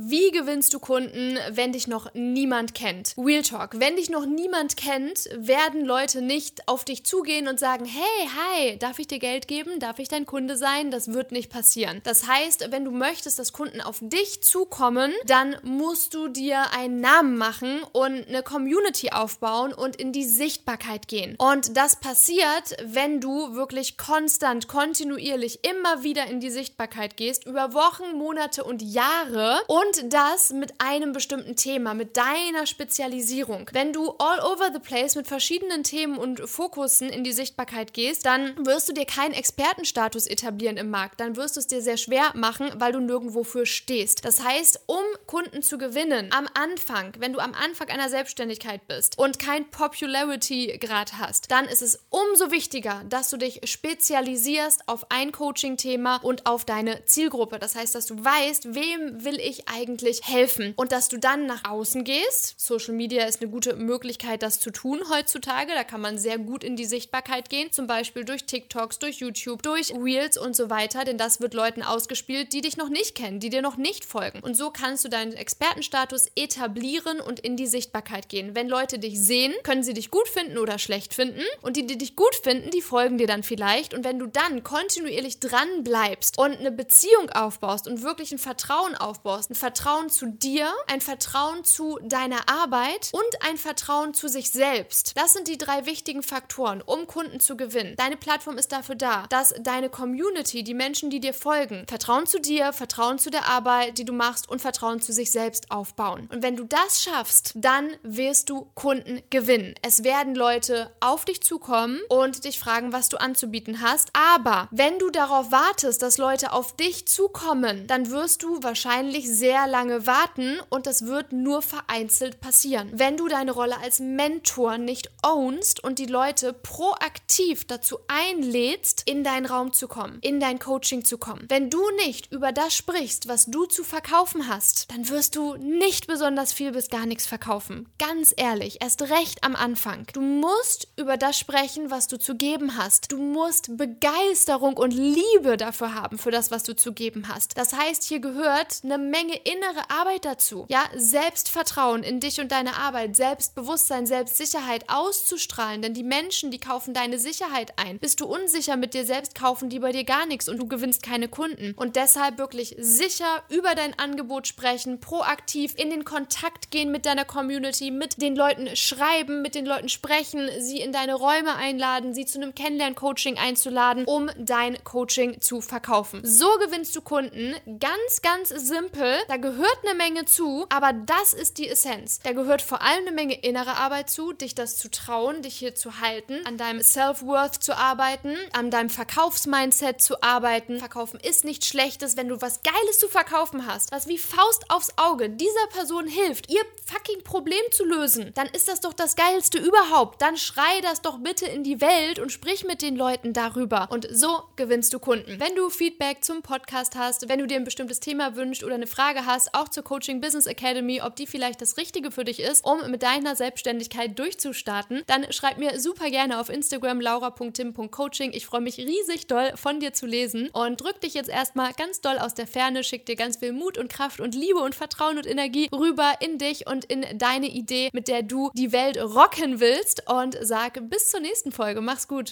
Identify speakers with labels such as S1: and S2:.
S1: Wie gewinnst du Kunden, wenn dich noch niemand kennt? Real Talk. Wenn dich noch niemand kennt, werden Leute nicht auf dich zugehen und sagen, hey, hi, darf ich dir Geld geben? Darf ich dein Kunde sein? Das wird nicht passieren. Das heißt, wenn du möchtest, dass Kunden auf dich zukommen, dann musst du dir einen Namen machen und eine Community aufbauen und in die Sichtbarkeit gehen. Und das passiert, wenn du wirklich konstant, kontinuierlich immer wieder in die Sichtbarkeit gehst, über Wochen, Monate und Jahre und das mit einem bestimmten Thema, mit deiner Spezialisierung. Wenn du all over the place mit verschiedenen Themen und Fokussen in die Sichtbarkeit gehst, dann wirst du dir keinen Expertenstatus etablieren im Markt. Dann wirst du es dir sehr schwer machen, weil du nirgendwo für stehst. Das heißt, um Kunden zu gewinnen, am Anfang, wenn du am Anfang einer Selbstständigkeit bist und kein Popularity-Grad hast, dann ist es umso wichtiger, dass du dich spezialisierst auf ein Coaching-Thema und auf deine Zielgruppe. Das heißt, dass du weißt, wem will ich eigentlich helfen und dass du dann nach außen gehst. Social Media ist eine gute Möglichkeit, das zu tun heutzutage. Da kann man sehr gut in die Sichtbarkeit gehen, zum Beispiel durch TikToks, durch YouTube, durch Reels und so weiter, denn das wird Leuten ausgespielt, die dich noch nicht kennen, die dir noch nicht folgen. Und so kannst du deinen Expertenstatus etablieren und in die Sichtbarkeit gehen. Wenn Leute dich sehen, können sie dich gut finden oder schlecht finden und die, die dich gut finden, die folgen dir dann vielleicht und wenn du dann kontinuierlich dran bleibst und eine Beziehung aufbaust und wirklich ein Vertrauen aufbaust, ein Vertrauen zu dir, ein Vertrauen zu deiner Arbeit und ein Vertrauen zu sich selbst. Das sind die drei wichtigen Faktoren, um Kunden zu gewinnen. Deine Plattform ist dafür da, dass deine Community, die Menschen, die dir folgen, Vertrauen zu dir, Vertrauen zu der Arbeit, die du machst und Vertrauen zu sich selbst aufbauen. Und wenn du das schaffst, dann wirst du Kunden gewinnen. Es werden Leute auf dich zukommen und dich fragen, was du anzubieten hast. Aber wenn du darauf wartest, dass Leute auf dich zukommen, dann wirst du wahrscheinlich sehr lange warten und das wird nur vereinzelt passieren. Wenn du deine Rolle als Mentor nicht ownst und die Leute proaktiv dazu einlädst, in deinen Raum zu kommen, in dein Coaching zu kommen. Wenn du nicht über das sprichst, was du zu verkaufen hast, dann wirst du nicht besonders viel bis gar nichts verkaufen. Ganz ehrlich, erst recht am Anfang. Du musst über das sprechen, was du zu geben hast. Du musst Begeisterung und Liebe dafür haben, für das, was du zu geben hast. Das heißt, hier gehört eine Menge innere Arbeit dazu. Ja, Selbstvertrauen in dich und deine Arbeit, Selbstbewusstsein, Selbstsicherheit auszustrahlen, denn die Menschen, die kaufen deine Sicherheit ein. Bist du unsicher mit dir selbst, kaufen die bei dir gar nichts und du gewinnst keine Kunden. Und deshalb wirklich sicher über dein Angebot sprechen, proaktiv in den Kontakt gehen mit deiner Community, mit den Leuten schreiben, mit den Leuten sprechen, sie in deine Räume einladen, sie zu einem Kennenlern-Coaching einzuladen, um dein Coaching zu verkaufen. So gewinnst du Kunden. Ganz, ganz simpel. Da gehört eine Menge zu, aber das ist die Essenz. Da gehört vor allem eine Menge innere Arbeit zu, dich das zu trauen, dich hier zu halten, an deinem Self-Worth zu arbeiten, an deinem Verkaufsmindset zu arbeiten. Verkaufen ist nichts Schlechtes, wenn du was Geiles zu verkaufen hast, was wie Faust aufs Auge dieser Person hilft, ihr fucking Problem zu lösen, dann ist das doch das Geilste überhaupt. Dann schrei das doch bitte in die Welt und sprich mit den Leuten darüber. Und so gewinnst du Kunden. Wenn du Feedback zum Podcast hast, wenn du dir ein bestimmtes Thema wünschst oder eine Frage hast, auch zur Coaching Business Academy, ob die vielleicht das Richtige für dich ist, um mit deiner Selbstständigkeit durchzustarten, dann schreib mir super gerne auf Instagram laura.tim.coaching. Ich freue mich riesig doll von dir zu lesen und drück dich jetzt erstmal ganz doll aus der Ferne, schick dir ganz viel Mut und Kraft und Liebe und Vertrauen und Energie rüber in dich und in deine Idee, mit der du die Welt rocken willst und sag bis zur nächsten Folge. Mach's gut.